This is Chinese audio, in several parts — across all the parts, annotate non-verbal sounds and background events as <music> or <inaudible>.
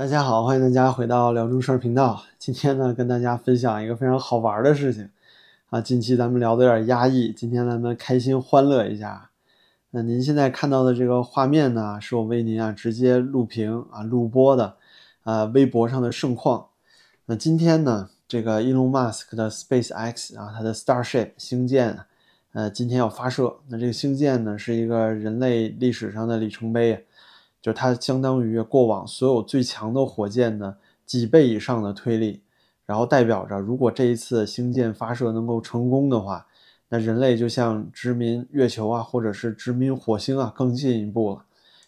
大家好，欢迎大家回到聊中事儿频道。今天呢，跟大家分享一个非常好玩的事情啊。近期咱们聊的有点压抑，今天咱们开心欢乐一下。那您现在看到的这个画面呢，是我为您啊直接录屏啊录播的，啊，微博上的盛况。那今天呢，这个 Elon Musk 的 SpaceX 啊，它的 Starship 星舰，呃，今天要发射。那这个星舰呢，是一个人类历史上的里程碑。就它相当于过往所有最强的火箭的几倍以上的推力，然后代表着如果这一次星舰发射能够成功的话，那人类就像殖民月球啊，或者是殖民火星啊更进一步了。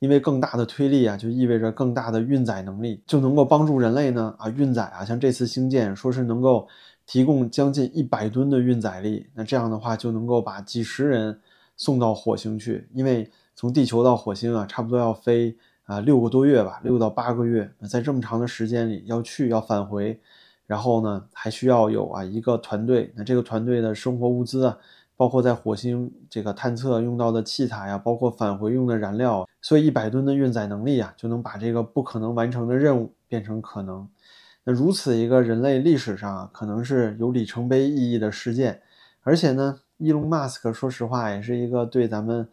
因为更大的推力啊，就意味着更大的运载能力，就能够帮助人类呢啊运载啊，像这次星舰说是能够提供将近一百吨的运载力，那这样的话就能够把几十人送到火星去，因为。从地球到火星啊，差不多要飞啊六个多月吧，六到八个月。在这么长的时间里，要去要返回，然后呢，还需要有啊一个团队。那这个团队的生活物资啊，包括在火星这个探测用到的器材呀，包括返回用的燃料，所以一百吨的运载能力啊，就能把这个不可能完成的任务变成可能。那如此一个人类历史上啊，可能是有里程碑意义的事件，而且呢，伊隆马斯克说实话也是一个对咱们。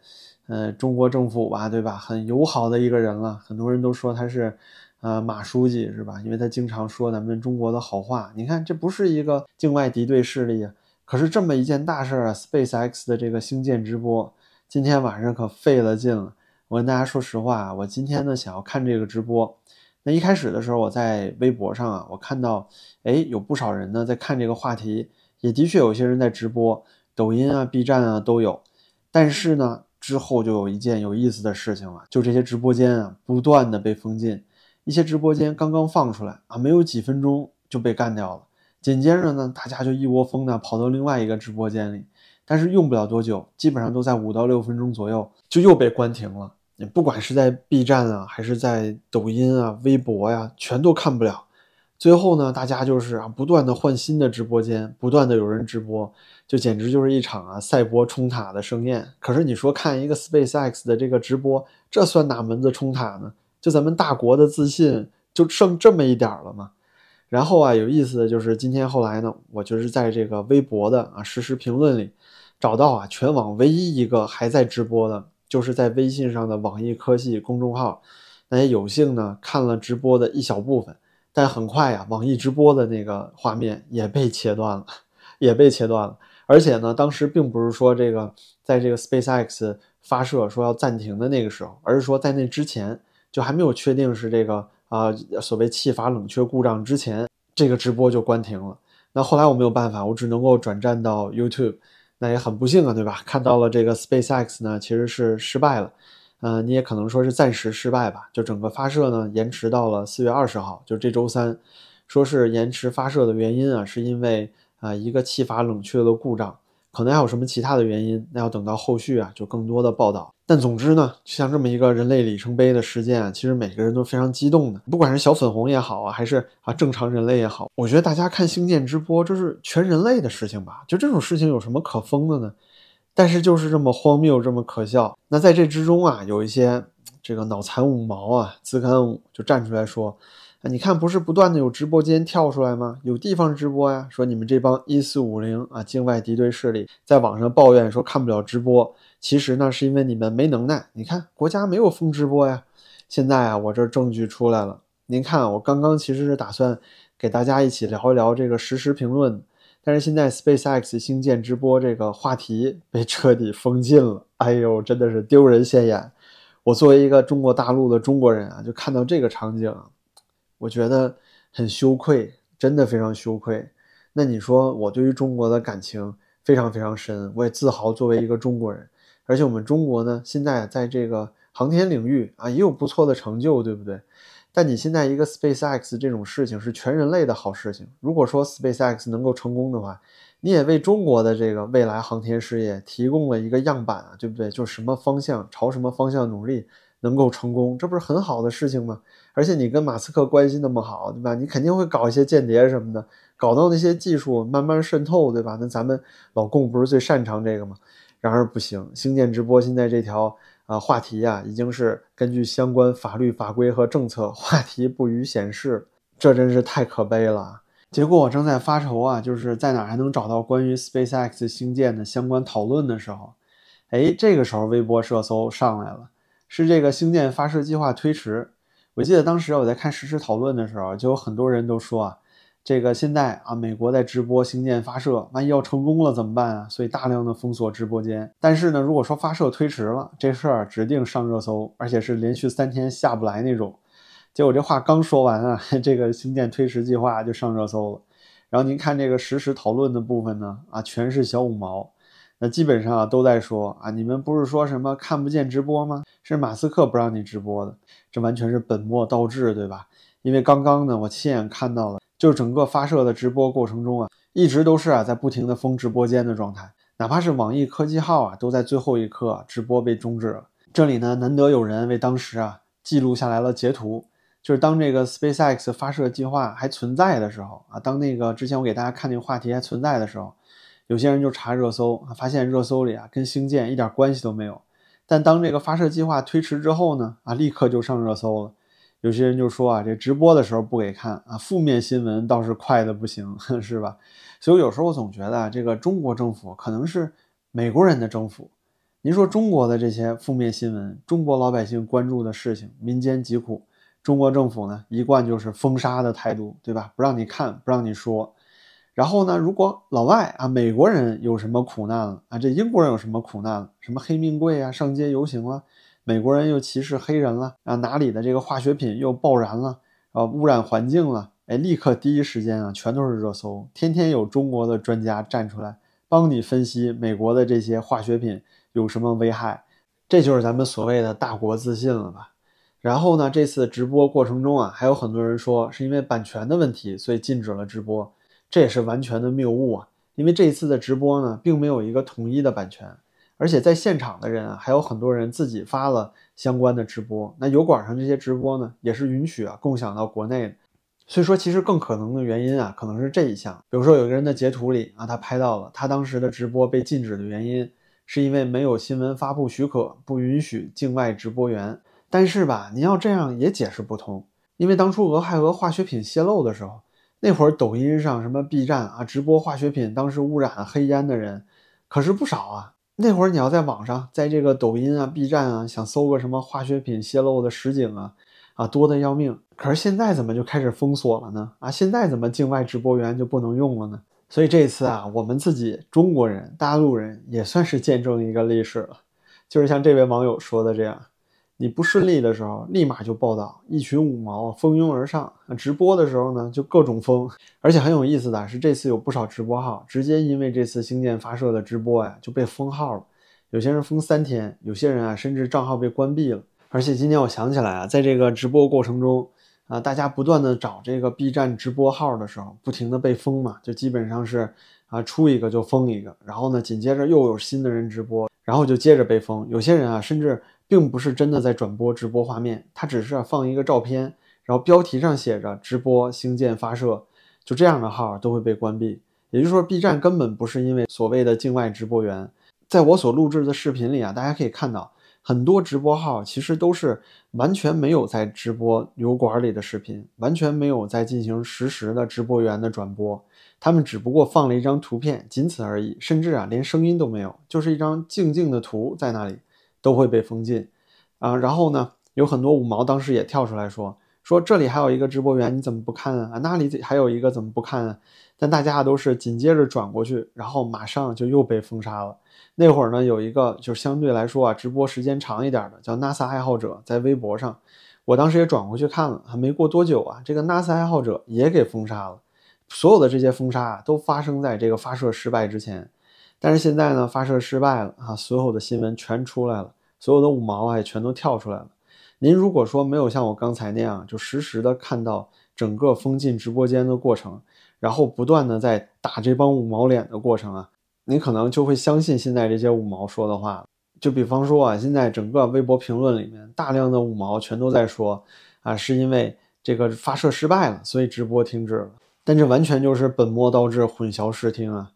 呃，中国政府吧，对吧？很友好的一个人了，很多人都说他是，呃，马书记是吧？因为他经常说咱们中国的好话。你看，这不是一个境外敌对势力啊，可是这么一件大事啊，SpaceX 的这个星舰直播，今天晚上可费了劲了。我跟大家说实话，我今天呢想要看这个直播，那一开始的时候我在微博上啊，我看到，哎，有不少人呢在看这个话题，也的确有些人在直播，抖音啊、B 站啊都有，但是呢。之后就有一件有意思的事情了，就这些直播间啊，不断的被封禁，一些直播间刚刚放出来啊，没有几分钟就被干掉了。紧接着呢，大家就一窝蜂的跑到另外一个直播间里，但是用不了多久，基本上都在五到六分钟左右就又被关停了。你不管是在 B 站啊，还是在抖音啊、微博呀，全都看不了。最后呢，大家就是啊，不断的换新的直播间，不断的有人直播，就简直就是一场啊赛博冲塔的盛宴。可是你说看一个 SpaceX 的这个直播，这算哪门子冲塔呢？就咱们大国的自信就剩这么一点了吗？然后啊，有意思的就是今天后来呢，我就是在这个微博的啊实时评论里找到啊，全网唯一一个还在直播的，就是在微信上的网易科技公众号，那也有幸呢看了直播的一小部分。但很快呀，网易直播的那个画面也被切断了，也被切断了。而且呢，当时并不是说这个在这个 SpaceX 发射说要暂停的那个时候，而是说在那之前就还没有确定是这个啊所谓气阀冷却故障之前，这个直播就关停了。那后来我没有办法，我只能够转战到 YouTube。那也很不幸啊，对吧？看到了这个 SpaceX 呢，其实是失败了。呃，你也可能说是暂时失败吧，就整个发射呢延迟到了四月二十号，就这周三，说是延迟发射的原因啊，是因为啊一个气阀冷却的故障，可能还有什么其他的原因，那要等到后续啊就更多的报道。但总之呢，像这么一个人类里程碑的事件啊，其实每个人都非常激动的，不管是小粉红也好啊，还是啊正常人类也好，我觉得大家看星舰直播，这是全人类的事情吧？就这种事情有什么可疯的呢？但是就是这么荒谬，这么可笑。那在这之中啊，有一些这个脑残五毛啊，自干五就站出来说：“啊，你看，不是不断的有直播间跳出来吗？有地方直播呀。说你们这帮一四五零啊，境外敌对势力在网上抱怨说看不了直播，其实呢是因为你们没能耐。你看国家没有封直播呀。现在啊，我这证据出来了。您看，我刚刚其实是打算给大家一起聊一聊这个实时评论。”但是现在 SpaceX 星舰直播这个话题被彻底封禁了，哎呦，真的是丢人现眼！我作为一个中国大陆的中国人啊，就看到这个场景，我觉得很羞愧，真的非常羞愧。那你说我对于中国的感情非常非常深，我也自豪作为一个中国人，而且我们中国呢，现在在这个航天领域啊也有不错的成就，对不对？但你现在一个 SpaceX 这种事情是全人类的好事情。如果说 SpaceX 能够成功的话，你也为中国的这个未来航天事业提供了一个样板啊，对不对？就什么方向朝什么方向努力能够成功，这不是很好的事情吗？而且你跟马斯克关系那么好，对吧？你肯定会搞一些间谍什么的，搞到那些技术慢慢渗透，对吧？那咱们老共不是最擅长这个吗？然而不行，星舰直播现在这条啊话题啊已经是根据相关法律法规和政策，<laughs> 话题不予显示，这真是太可悲了。结果我正在发愁啊，就是在哪还能找到关于 SpaceX 星舰的相关讨论的时候，哎，这个时候微博热搜上来了，是这个星舰发射计划推迟。我记得当时我在看实时讨论的时候，就有很多人都说啊，这个现在啊，美国在直播星舰发射，万一要成功了怎么办啊？所以大量的封锁直播间。但是呢，如果说发射推迟了，这事儿指定上热搜，而且是连续三天下不来那种。结果这话刚说完啊，<laughs> 这个星舰推迟计划就上热搜了。然后您看这个实时讨论的部分呢，啊，全是小五毛，那基本上啊都在说啊，你们不是说什么看不见直播吗？是马斯克不让你直播的，这完全是本末倒置，对吧？因为刚刚呢，我亲眼看到了，就是整个发射的直播过程中啊，一直都是啊在不停的封直播间的状态，哪怕是网易科技号啊，都在最后一刻直播被终止了。这里呢，难得有人为当时啊记录下来了截图。就是当这个 SpaceX 发射计划还存在的时候啊，当那个之前我给大家看那个话题还存在的时候，有些人就查热搜啊，发现热搜里啊跟星舰一点关系都没有。但当这个发射计划推迟之后呢，啊立刻就上热搜了。有些人就说啊，这直播的时候不给看啊，负面新闻倒是快的不行，<laughs> 是吧？所以有时候我总觉得啊，这个中国政府可能是美国人的政府。您说中国的这些负面新闻，中国老百姓关注的事情，民间疾苦。中国政府呢，一贯就是封杀的态度，对吧？不让你看，不让你说。然后呢，如果老外啊，美国人有什么苦难了啊，这英国人有什么苦难了？什么黑命贵啊，上街游行了，美国人又歧视黑人了啊，哪里的这个化学品又爆燃了啊，污染环境了？哎，立刻第一时间啊，全都是热搜，天天有中国的专家站出来帮你分析美国的这些化学品有什么危害。这就是咱们所谓的大国自信了吧？然后呢？这次直播过程中啊，还有很多人说是因为版权的问题，所以禁止了直播。这也是完全的谬误啊！因为这一次的直播呢，并没有一个统一的版权，而且在现场的人啊，还有很多人自己发了相关的直播。那油管上这些直播呢，也是允许啊共享到国内的。所以说，其实更可能的原因啊，可能是这一项。比如说，有个人的截图里啊，他拍到了他当时的直播被禁止的原因，是因为没有新闻发布许可，不允许境外直播源。但是吧，您要这样也解释不通，因为当初俄亥俄化学品泄露的时候，那会儿抖音上什么 B 站啊，直播化学品当时污染黑烟的人可是不少啊。那会儿你要在网上，在这个抖音啊、B 站啊，想搜个什么化学品泄露的实景啊，啊多的要命。可是现在怎么就开始封锁了呢？啊，现在怎么境外直播源就不能用了呢？所以这次啊，我们自己中国人、大陆人也算是见证一个历史了，就是像这位网友说的这样。你不顺利的时候，立马就报道，一群五毛蜂拥而上。直播的时候呢，就各种封。而且很有意思的是，这次有不少直播号直接因为这次星舰发射的直播呀，就被封号了。有些人封三天，有些人啊，甚至账号被关闭了。而且今天我想起来啊，在这个直播过程中啊，大家不断的找这个 B 站直播号的时候，不停的被封嘛，就基本上是啊，出一个就封一个。然后呢，紧接着又有新的人直播，然后就接着被封。有些人啊，甚至。并不是真的在转播直播画面，它只是放一个照片，然后标题上写着“直播星舰发射”，就这样的号都会被关闭。也就是说，B 站根本不是因为所谓的境外直播源。在我所录制的视频里啊，大家可以看到很多直播号其实都是完全没有在直播油管里的视频，完全没有在进行实时的直播源的转播，他们只不过放了一张图片，仅此而已，甚至啊连声音都没有，就是一张静静的图在那里。都会被封禁，啊，然后呢，有很多五毛当时也跳出来说，说这里还有一个直播员，你怎么不看啊？那里还有一个怎么不看啊？但大家都是紧接着转过去，然后马上就又被封杀了。那会儿呢，有一个就相对来说啊，直播时间长一点的，叫 NASA 爱好者，在微博上，我当时也转过去看了，还没过多久啊，这个 NASA 爱好者也给封杀了。所有的这些封杀啊，都发生在这个发射失败之前。但是现在呢，发射失败了啊，所有的新闻全出来了，所有的五毛啊也全都跳出来了。您如果说没有像我刚才那样，就实时的看到整个封禁直播间的过程，然后不断的在打这帮五毛脸的过程啊，您可能就会相信现在这些五毛说的话。就比方说啊，现在整个微博评论里面，大量的五毛全都在说啊，是因为这个发射失败了，所以直播停止了。但这完全就是本末倒置、混淆视听啊。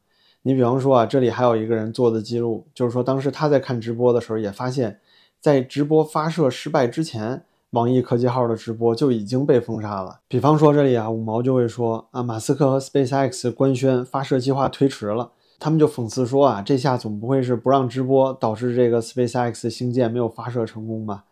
你比方说啊，这里还有一个人做的记录，就是说当时他在看直播的时候，也发现，在直播发射失败之前，网易科技号的直播就已经被封杀了。比方说这里啊，五毛就会说啊，马斯克和 SpaceX 官宣发射计划推迟了，他们就讽刺说啊，这下总不会是不让直播导致这个 SpaceX 星舰没有发射成功吧？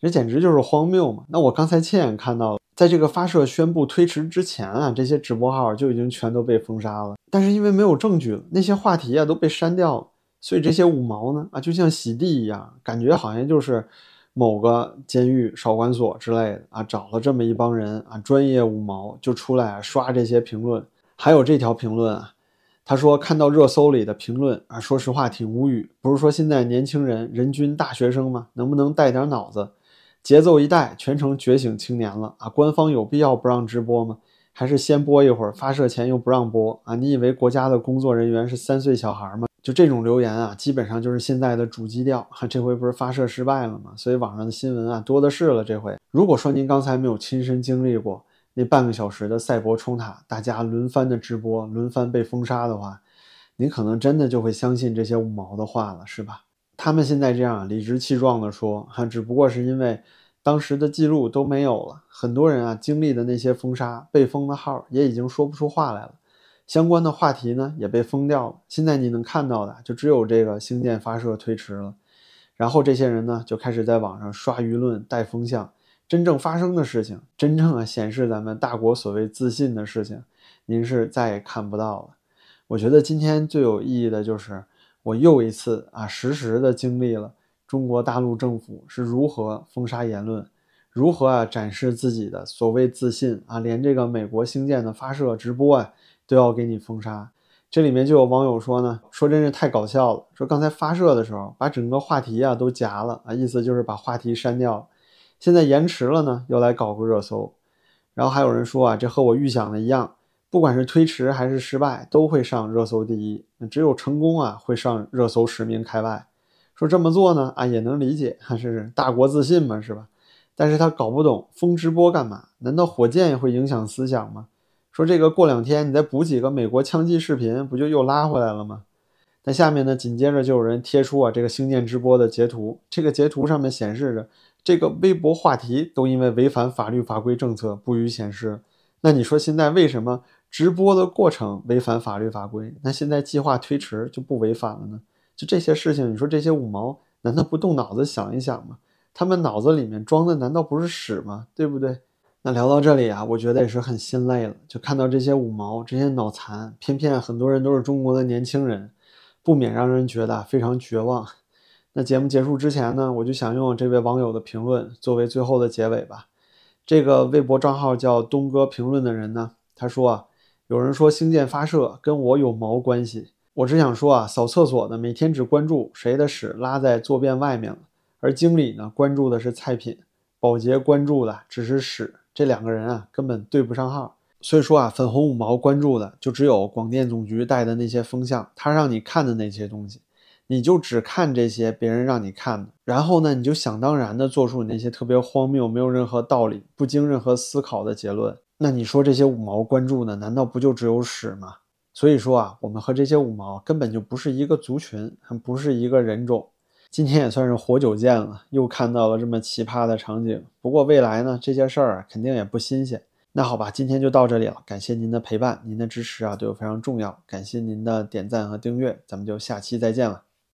这简直就是荒谬嘛！那我刚才亲眼看到了，在这个发射宣布推迟之前啊，这些直播号就已经全都被封杀了。但是因为没有证据，那些话题啊都被删掉了，所以这些五毛呢啊，就像洗地一样，感觉好像就是某个监狱、少管所之类的啊，找了这么一帮人啊，专业五毛就出来啊刷这些评论。还有这条评论啊，他说看到热搜里的评论啊，说实话挺无语。不是说现在年轻人人均大学生吗？能不能带点脑子？节奏一带，全成觉醒青年了啊！官方有必要不让直播吗？还是先播一会儿，发射前又不让播啊？你以为国家的工作人员是三岁小孩吗？就这种留言啊，基本上就是现在的主基调。这回不是发射失败了吗？所以网上的新闻啊多的是了。这回如果说您刚才没有亲身经历过那半个小时的赛博冲塔，大家轮番的直播，轮番被封杀的话，您可能真的就会相信这些五毛的话了，是吧？他们现在这样理直气壮地说，哈，只不过是因为当时的记录都没有了，很多人啊经历的那些封杀、被封的号也已经说不出话来了，相关的话题呢也被封掉了。现在你能看到的就只有这个星舰发射推迟了，然后这些人呢就开始在网上刷舆论、带风向，真正发生的事情，真正啊显示咱们大国所谓自信的事情，您是再也看不到了。我觉得今天最有意义的就是。我又一次啊，实时的经历了中国大陆政府是如何封杀言论，如何啊展示自己的所谓自信啊，连这个美国星舰的发射直播啊都要给你封杀。这里面就有网友说呢，说真是太搞笑了，说刚才发射的时候把整个话题啊都夹了啊，意思就是把话题删掉了。现在延迟了呢，又来搞个热搜。然后还有人说啊，这和我预想的一样。不管是推迟还是失败，都会上热搜第一。那只有成功啊，会上热搜十名开外。说这么做呢，啊也能理解，还 <laughs> 是大国自信嘛，是吧？但是他搞不懂封直播干嘛？难道火箭也会影响思想吗？说这个过两天你再补几个美国枪击视频，不就又拉回来了吗？那下面呢，紧接着就有人贴出啊这个星舰直播的截图，这个截图上面显示着这个微博话题都因为违反法律法规政策不予显示。那你说现在为什么？直播的过程违反法律法规，那现在计划推迟就不违反了呢？就这些事情，你说这些五毛难道不动脑子想一想吗？他们脑子里面装的难道不是屎吗？对不对？那聊到这里啊，我觉得也是很心累了。就看到这些五毛，这些脑残，偏偏很多人都是中国的年轻人，不免让人觉得非常绝望。那节目结束之前呢，我就想用这位网友的评论作为最后的结尾吧。这个微博账号叫东哥评论的人呢，他说啊。有人说星舰发射跟我有毛关系？我只想说啊，扫厕所的每天只关注谁的屎拉在坐便外面了，而经理呢关注的是菜品，保洁关注的只是屎，这两个人啊根本对不上号。所以说啊，粉红五毛关注的就只有广电总局带的那些风向，他让你看的那些东西，你就只看这些别人让你看的，然后呢，你就想当然的做出你那些特别荒谬、没有任何道理、不经任何思考的结论。那你说这些五毛关注呢？难道不就只有屎吗？所以说啊，我们和这些五毛根本就不是一个族群，不是一个人种。今天也算是活久见了，又看到了这么奇葩的场景。不过未来呢，这些事儿肯定也不新鲜。那好吧，今天就到这里了，感谢您的陪伴，您的支持啊对我非常重要。感谢您的点赞和订阅，咱们就下期再见了。